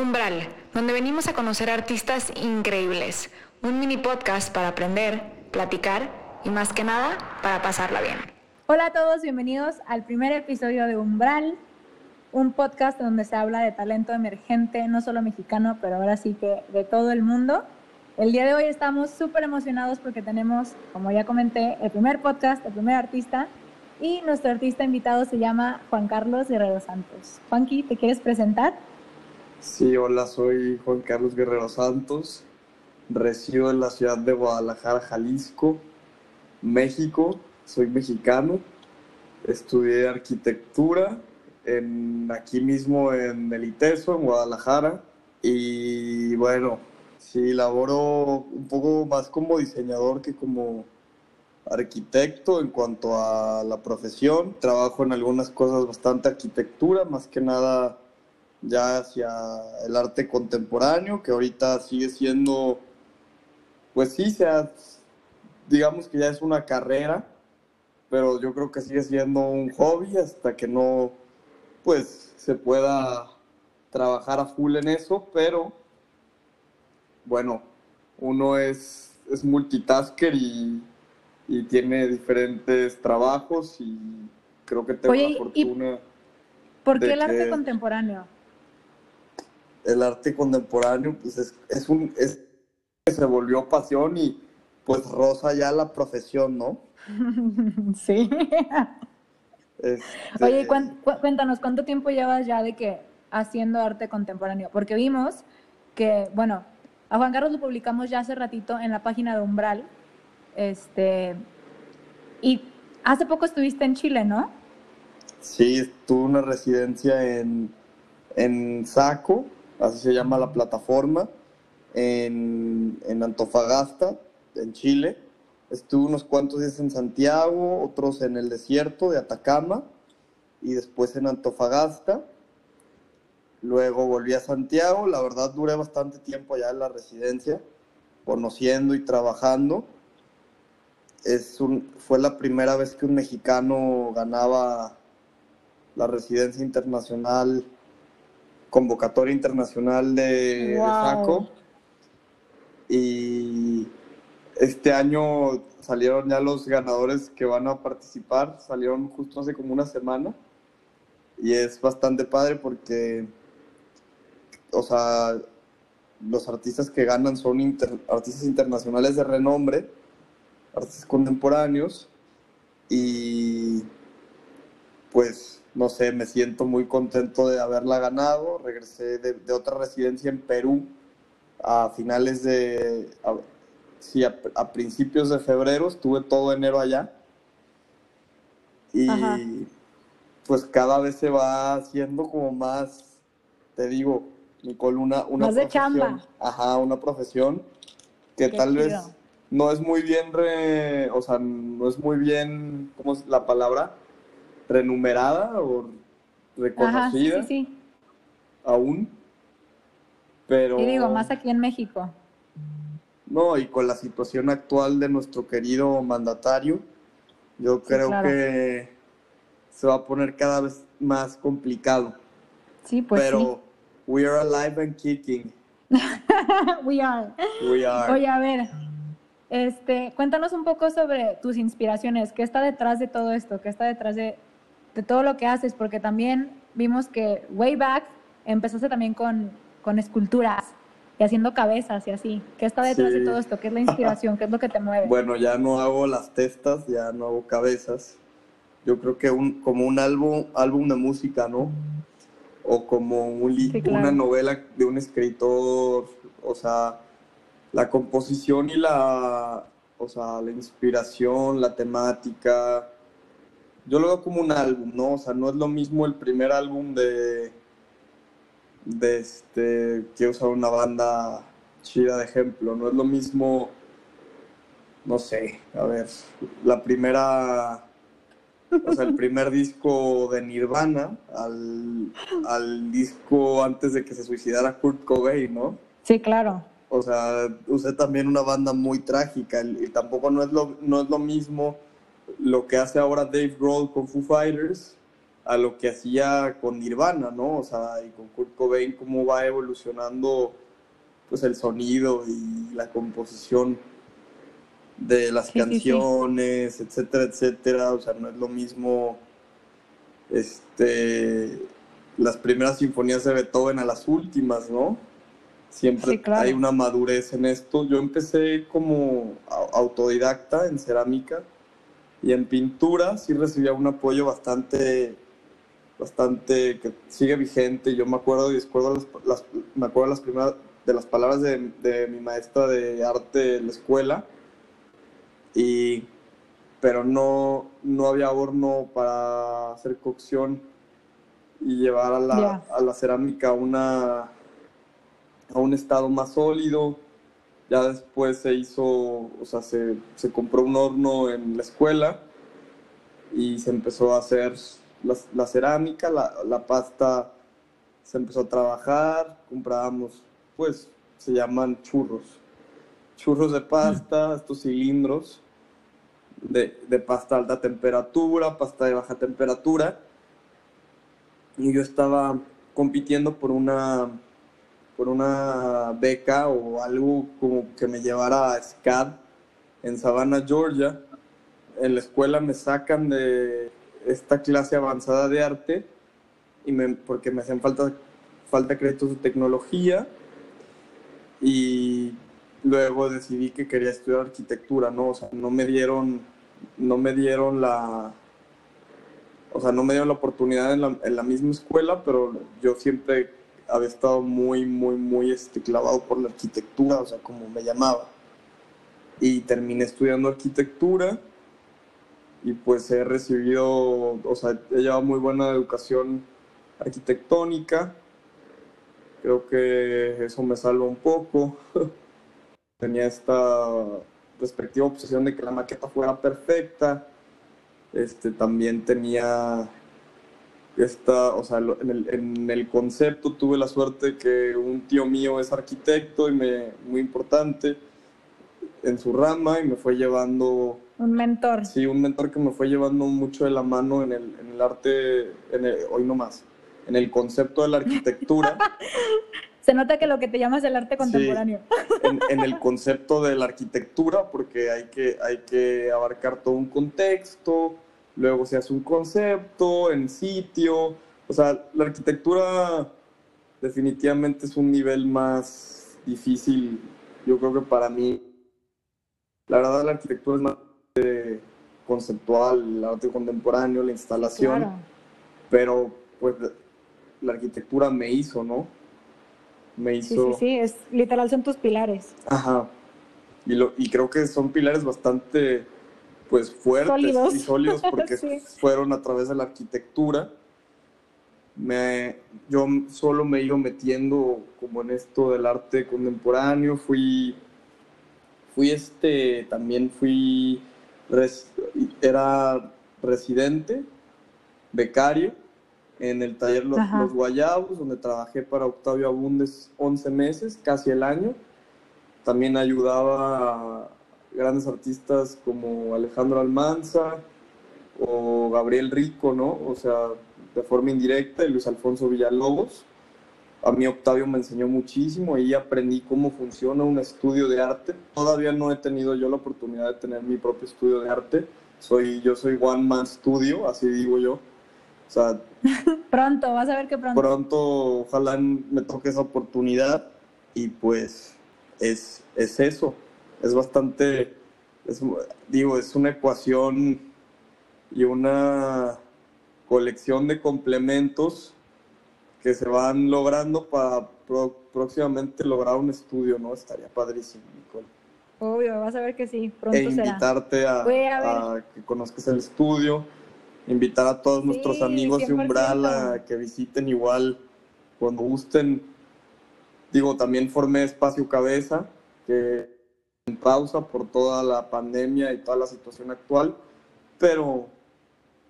Umbral, donde venimos a conocer artistas increíbles. Un mini podcast para aprender, platicar y más que nada para pasarla bien. Hola a todos, bienvenidos al primer episodio de Umbral, un podcast donde se habla de talento emergente, no solo mexicano, pero ahora sí que de todo el mundo. El día de hoy estamos súper emocionados porque tenemos, como ya comenté, el primer podcast, el primer artista, y nuestro artista invitado se llama Juan Carlos Guerrero Santos. Juanqui, ¿te quieres presentar? Sí, hola, soy Juan Carlos Guerrero Santos, resido en la ciudad de Guadalajara, Jalisco, México, soy mexicano, estudié arquitectura aquí mismo en el ITESO, en Guadalajara, y bueno, sí, laboro un poco más como diseñador que como arquitecto en cuanto a la profesión. Trabajo en algunas cosas bastante arquitectura, más que nada ya hacia el arte contemporáneo, que ahorita sigue siendo, pues sí, sea, digamos que ya es una carrera, pero yo creo que sigue siendo un hobby hasta que no, pues, se pueda trabajar a full en eso, pero bueno, uno es, es multitasker y, y tiene diferentes trabajos y creo que tengo la fortuna. ¿Por qué el arte contemporáneo? El arte contemporáneo, pues es, es un es se volvió pasión y pues rosa ya la profesión, ¿no? sí. Este Oye, cuéntanos, ¿cuánto tiempo llevas ya de que haciendo arte contemporáneo? Porque vimos que, bueno, a Juan Carlos lo publicamos ya hace ratito en la página de Umbral. Este, y hace poco estuviste en Chile, ¿no? Sí, tuve una residencia en, en Saco, así se llama la plataforma, en, en Antofagasta, en Chile. Estuve unos cuantos días en Santiago, otros en el desierto de Atacama y después en Antofagasta. Luego volví a Santiago, la verdad duré bastante tiempo allá en la residencia, conociendo y trabajando. Es un, fue la primera vez que un mexicano ganaba la residencia internacional, convocatoria internacional de, SACO. Y este año salieron ya los ganadores que van a participar, salieron justo hace como una semana. Y es bastante padre porque o sea, los artistas que ganan son artistas internacionales de renombre, artistas contemporáneos, y pues, no sé, me siento muy contento de haberla ganado. Regresé de, otra residencia en Perú a finales de, sí, a, principios de febrero, estuve todo enero allá. Y pues cada vez se va haciendo como más, te digo, Nicole, una, una Más profesión, de chamba. Ajá, una profesión que tal vez no es muy bien, o sea, no es muy bien, ¿cómo es la palabra? Renumerada o reconocida. Ajá, sí, sí, Aún. Pero... Y digo, más aquí en México. No, y con la situación actual de nuestro querido mandatario, yo creo que se va a poner cada vez más complicado. Sí, pues Pero We are alive and kicking. We are. We are. Oye, a ver, este, cuéntanos un poco sobre tus inspiraciones. ¿Qué está detrás de todo esto? ¿Qué está detrás de, de todo lo que haces? Porque también vimos que way back empezaste también con, con esculturas y haciendo cabezas y así. ¿Qué está detrás de todo esto? ¿Qué es la inspiración? ¿Qué es lo que te mueve? Bueno, ya no hago las testas, ya no hago cabezas. Yo creo que un, como un álbum, álbum de música, ¿no? o como un, una novela de un escritor, o sea, la composición y la, o sea, la inspiración, la temática, yo lo veo como un álbum, ¿no? O sea, no es lo mismo el primer álbum de, de este, quiero usar una banda chida de ejemplo, no es lo mismo, no sé, a ver, la primera o sea, el primer disco de Nirvana al, al, disco antes de que se suicidara Kurt Cobain, ¿no? Sí, claro. O sea, usé también una banda muy trágica y tampoco no es lo, no es lo mismo lo que hace ahora Dave Grohl con Foo Fighters a lo que hacía con Nirvana, ¿no? O sea, y con Kurt Cobain, cómo va evolucionando pues el sonido y la composición de las canciones, etcétera, etcétera. O sea, no es lo mismo este las primeras sinfonías de Beethoven a las últimas, ¿no? Siempre hay una madurez en esto. Yo empecé como autodidacta en cerámica y en pintura sí recibía un apoyo bastante bastante que sigue vigente. Yo me acuerdo y las, me acuerdo las primeras de las palabras de, de, mi maestra de arte en la escuela. Y, pero no, no había horno para hacer cocción y llevar a la, a la cerámica una, a un estado más sólido. Ya después se hizo, o sea, se, se compró un horno en la escuela y se empezó a hacer la, cerámica, la, la, pasta se empezó a trabajar, comprábamos, pues se llaman churros, churros de pasta, estos cilindros de, de pasta a alta temperatura, pasta de baja temperatura, y yo estaba compitiendo por una por una beca o algo como que me llevara a SCAD en Savannah, Georgia. En la escuela me sacan de esta clase avanzada de arte y me, porque me hacían falta, falta créditos de tecnología y luego decidí que quería estudiar arquitectura, ¿no? O sea, no me dieron, no me dieron la, o sea, no me dieron la oportunidad en la, en la misma escuela, pero yo siempre había estado muy, muy, muy este, clavado por la arquitectura, o sea, como me llamaba. Y terminé estudiando arquitectura y pues he recibido, o sea, he llevado muy buena educación arquitectónica. Creo que eso me salva un poco. Tenía esta respectiva obsesión de que la maqueta fuera perfecta. Este, también tenía esta, o sea, en el, en el concepto tuve la suerte que un tío mío es arquitecto y me, muy importante en su rama y me fue llevando un mentor. Sí, un mentor que me fue llevando mucho de la mano en el, en el arte, en hoy no más, en el concepto de la arquitectura. Se nota que lo que te llamas el arte contemporáneo. en, el concepto de la arquitectura, porque hay que, hay que abarcar todo un contexto, luego se hace un concepto en sitio. O sea, la arquitectura definitivamente es un nivel más difícil, yo creo que para mí. La verdad, la arquitectura es más conceptual, el arte contemporáneo, la instalación, pero pues la arquitectura me hizo, ¿no? Me hizo... Sí, sí, sí, es, literal son tus pilares. Ajá. Y, lo, y creo que son pilares bastante pues fuertes y sólidos porque fueron a través de la arquitectura. Me, yo solo me he ido metiendo como en esto del arte contemporáneo, fui, fui este, también fui era residente, becario, en el taller Los, Guayabos, donde trabajé para Octavio Abundes 11 meses, casi el año. También ayudaba a grandes artistas como Alejandro Almanza o Gabriel Rico, ¿no? O sea, de forma indirecta, y Luis Alfonso Villalobos. A mí Octavio me enseñó muchísimo y aprendí cómo funciona un estudio de arte. Todavía no he tenido yo la oportunidad de tener mi propio estudio de arte. Soy, yo soy One Man Studio, así digo yo. O sea, pronto, vas a ver que pronto. Pronto, ojalá me toque esa oportunidad y pues es, es eso. Es bastante, digo, es una ecuación y una colección de complementos que se van logrando para próximamente lograr un estudio, ¿no? Estaría padrísimo, Nicole. Obvio, vas a ver que sí, pronto e invitarte A, que conozcas el estudio, invitar a todos nuestros amigos de Umbral a que visiten igual cuando gusten. Digo, también formé Espacio Cabeza, que en pausa por toda la pandemia y toda la situación actual, pero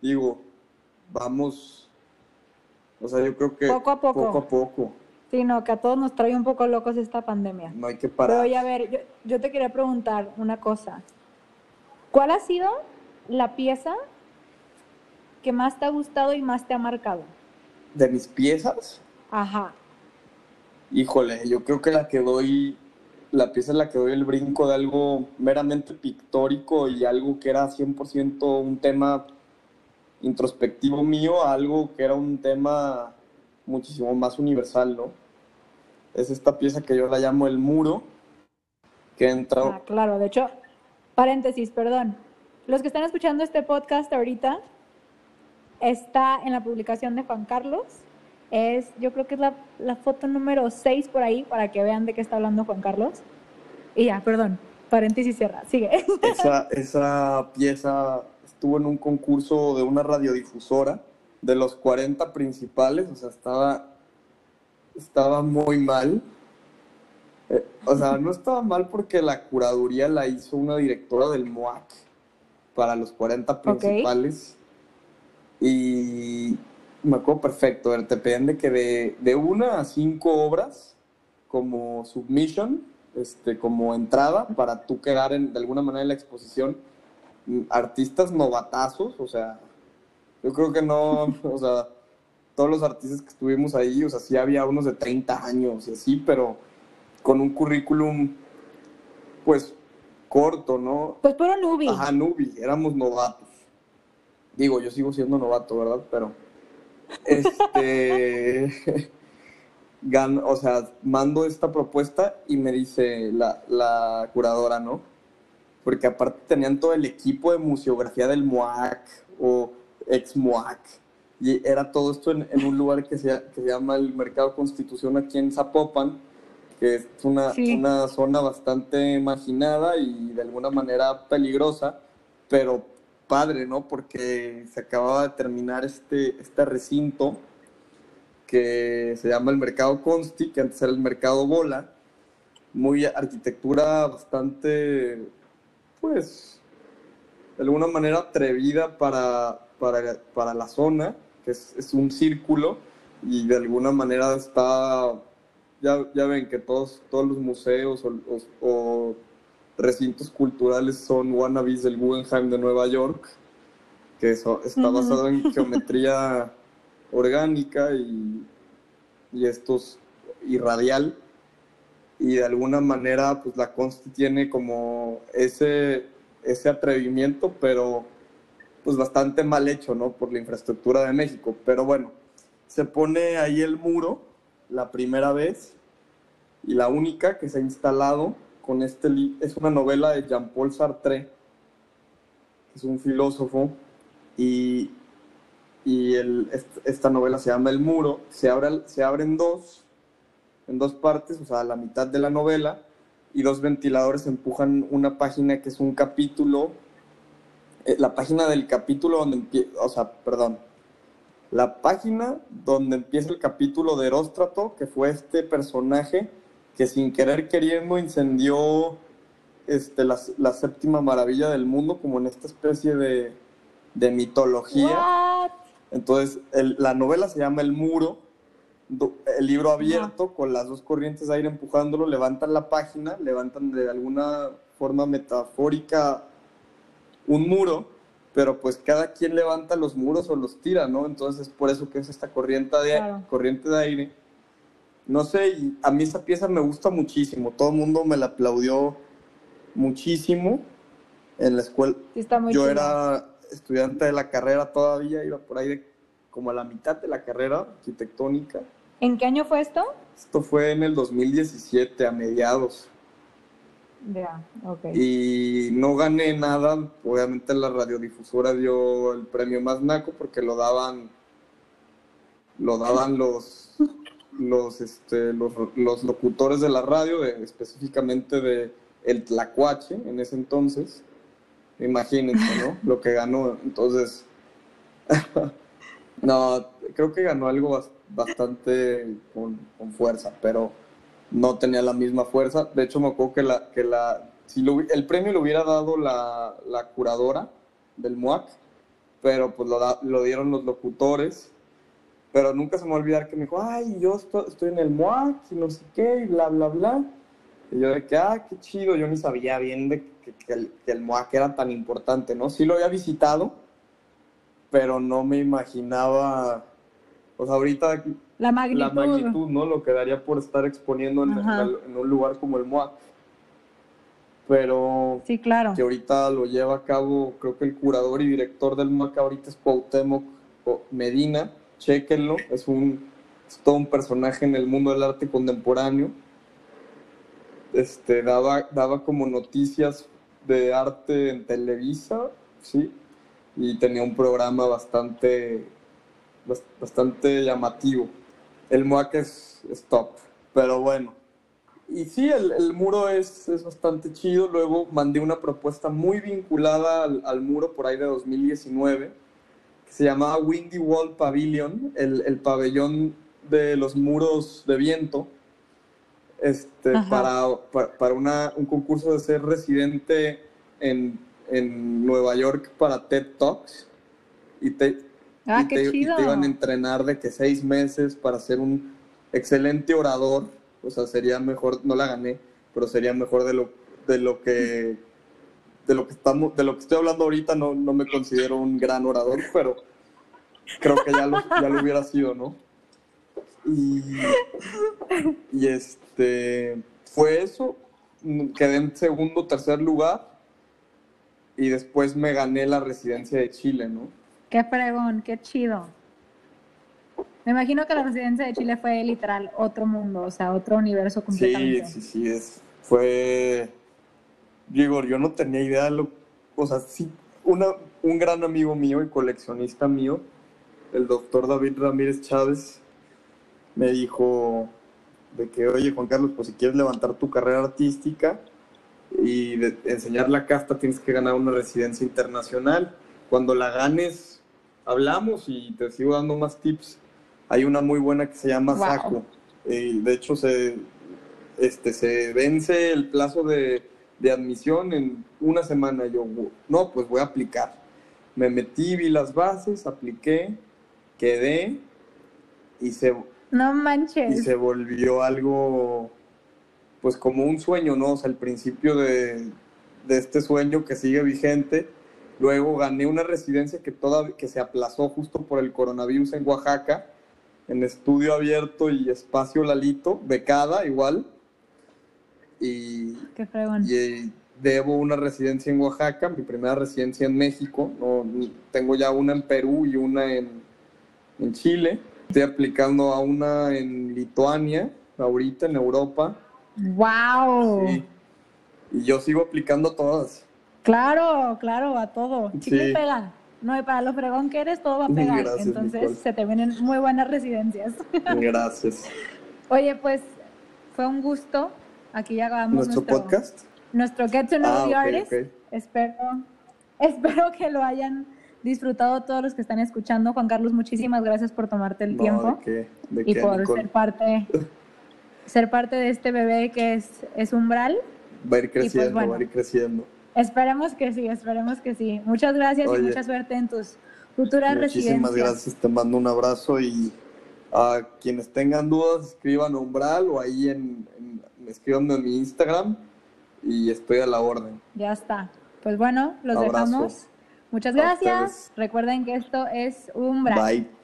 digo, vamos o sea, yo creo que poco a poco. Poco a poco. Sí, no, que a todos nos trae un poco locos esta pandemia. No hay que parar. Pero oye, a ver, yo, te quería preguntar una cosa. ¿Cuál ha sido la pieza que más te ha gustado y más te ha marcado? De mis piezas, Ajá. híjole, yo creo que la que doy, la pieza en la que doy el brinco de algo meramente pictórico y algo que era 100% un tema introspectivo mío a algo que era un tema muchísimo más universal, ¿no? Es esta pieza que yo la llamo el muro, que entra... Ah, claro, de hecho, paréntesis, perdón. Los que están escuchando este podcast ahorita, está en la publicación de Juan Carlos. Es, yo creo que es la, la foto número 6 por ahí, para que vean de qué está hablando Juan Carlos. Y ya, perdón, paréntesis cierra, sigue. Esa, esa pieza estuvo en un concurso de una radiodifusora de los 40 principales, o sea, estaba, estaba muy mal. Eh, o sea, no estaba mal porque la curaduría la hizo una directora del MOAC para los 40 principales. Y me acuerdo perfecto, te pedían de que de, de una a cinco obras como submission, este, como entrada para tú quedar en, de alguna manera en la exposición. Mm, Artistas novatazos, o sea, yo creo que no, o sea, todos los artistas que estuvimos ahí, o sea, sí había unos de 30 años y así, pero con un currículum, pues, corto, ¿no? Pues puro nubi. Ajá, nubi, éramos novatos. Digo, yo sigo siendo novato, ¿verdad? Pero, este, gan- o sea, mando esta propuesta y me dice la, la curadora, ¿no? Porque aparte tenían todo el equipo de museografía del MOAC o ex MOAC. Y era todo esto en, en un lugar que se, que se llama el Mercado Constitución aquí en Zapopan, que es una, Sí. una zona bastante marginada y de alguna manera peligrosa, pero padre, ¿no? Porque se acababa de terminar este, este recinto que se llama el Mercado Consti, que antes era el Mercado Bola, muy arquitectura bastante, pues, de alguna manera atrevida para, para, para la zona, que es, es un círculo y de alguna manera está, ya, ya ven que todos, todos los museos o, o- o recintos culturales son wannabes del Guggenheim de Nueva York, que eso, está basado en geometría orgánica y, y estos y radial y de alguna manera pues la Consti tiene como ese ese atrevimiento pero pues bastante mal hecho no por la infraestructura de México. Pero bueno se pone ahí el muro la primera vez y la única que se ha instalado con este es una novela de Jean-Paul Sartre que es un filósofo y y esta novela se llama El Muro, se abre, se abre en dos, en dos partes, o sea, la mitad de la novela, y dos ventiladores empujan una página que es un capítulo, eh, la página del capítulo donde empieza, o sea, perdón, la página donde empieza el capítulo de Eróstrato, que fue este personaje que sin querer queriendo incendió este, la, la séptima maravilla del mundo, como en esta especie de, de mitología. What? Entonces, el- la novela se llama El Muro, do- el libro abierto con las dos corrientes de aire empujándolo, levantan la página, levantan de alguna forma metafórica un muro, pero pues cada quien levanta los muros o los tira, ¿no? Entonces es por eso que es esta corriente de, Claro. corriente de aire. No sé, a mí esa pieza me gusta muchísimo, todo el mundo me la aplaudió muchísimo en la escuela, Sí, está muy yo era estudiante de la carrera todavía, iba por ahí de como a la mitad de la carrera arquitectónica. ¿En qué año fue esto? Esto fue en el 2017, a mediados. Ya, ok. Y no gané nada, obviamente la radiodifusora dio el premio más naco porque lo daban lo daban los los este los, los locutores de la radio, de- específicamente de el Tlacuache en ese entonces. Imagínense, ¿no? Lo que ganó. Entonces, no, creo que ganó algo bas- bastante con, fuerza, pero no tenía la misma fuerza. De hecho, me acuerdo que, la, que la, si el premio lo hubiera dado la, la curadora del MUAC, pero pues lo, da- lo dieron los locutores. Pero nunca se me va a olvidar que me dijo, ay, yo estoy, estoy en el MUAC y no sé qué, y bla, bla, bla. Y yo de que, ah, qué chido, yo ni sabía bien de que, que el, que el MUAC era tan importante, ¿no? Sí lo había visitado, pero no me imaginaba, o sea, ahorita La magnitud. la magnitud, ¿no? Lo que daría por estar exponiendo en, Ajá. en- en un lugar como el MOAC. Pero Sí, claro. que ahorita lo lleva a cabo, creo que el curador y director del MOAC ahorita es Cuauhtémoc Medina, chéquenlo, es un todo un personaje en el mundo del arte contemporáneo. Este, daba, daba como noticias de arte en Televisa, ¿sí? Y tenía un programa bastante, bas- bastante llamativo. El MOAC es, es top, pero bueno. Y sí, el, el muro es, es bastante chido. Luego mandé una propuesta muy vinculada al, al muro por ahí de 2019, que se llamaba Windy Wall Pavilion, el, el pabellón de los muros de viento, este, para, pa- para, una, un concurso de ser residente en, en Nueva York para TED Talks. Y te, Ah, y qué te, y te iban a entrenar de que seis meses para ser un excelente orador. O sea, sería mejor, no la gané, pero sería mejor de lo, de lo que de lo que estamos, de lo que estoy hablando ahorita, no, no me considero un gran orador, pero creo que ya lo, ya lo hubiera sido, ¿no? Y, y este fue eso. Quedé en segundo, tercer lugar. Y después me gané la residencia de Chile, ¿no? Qué fregón, qué chido. Me imagino que la residencia de Chile fue literal otro mundo, o sea, otro universo Sí, completamente. sí, sí, es, fue, digo, yo no tenía idea de lo, o sea, sí, una, un gran amigo mío y coleccionista mío, el doctor David Ramírez Chávez, me dijo de que, oye, Juan Carlos, pues si quieres levantar tu carrera artística y de- enseñar la casta, tienes que ganar una residencia internacional. Cuando la ganes, hablamos y te sigo dando más tips. Hay una muy buena que se llama Wow. Saco. Y de hecho, se, este, se vence el plazo de, de admisión en una semana. Yo, no, pues voy a aplicar. Me metí, vi las bases, apliqué, quedé y se, No y manches. se volvió algo, pues como un sueño, ¿no? O sea, el principio de, de este sueño que sigue vigente. Luego gané una residencia que, toda, que se aplazó justo por el coronavirus en Oaxaca, en estudio abierto y espacio Lalito, becada igual. Y, Qué fregón. y eh, debo una residencia en Oaxaca, mi primera residencia en México. No, tengo ya una en Perú y una en, en Chile. Estoy aplicando a una en Lituania, ahorita en Europa. Wow. Sí. Y yo sigo aplicando a todas. Claro, claro, a todo. Chicle Sí. y pega. No, para lo fregón que eres, todo va a pegar. Gracias, Entonces Nicole. se te vienen muy buenas residencias. Gracias. Oye, pues fue un gusto. Aquí ya acabamos ¿Nuestro nuestro, podcast? nuestro Get to Know Ah, the Artist. Espero, espero que lo hayan disfrutado todos los que están escuchando. Juan Carlos, muchísimas gracias por tomarte el No, tiempo ¿de qué? ¿De y qué, por Nicole? ser parte, ser parte de este bebé que es, es Umbral. Va a ir pues, creciendo, bueno. va a ir creciendo. Esperemos que sí, esperemos que sí. Muchas gracias Oye. y mucha suerte en tus futuras Muchísimas residencias. gracias, te mando un abrazo y a quienes tengan dudas escriban a Umbral o ahí en, en escríbanme en mi Instagram y estoy a la orden. Ya está. Pues bueno, los Abrazo. dejamos. Muchas gracias. Recuerden que esto es Umbral. Bye.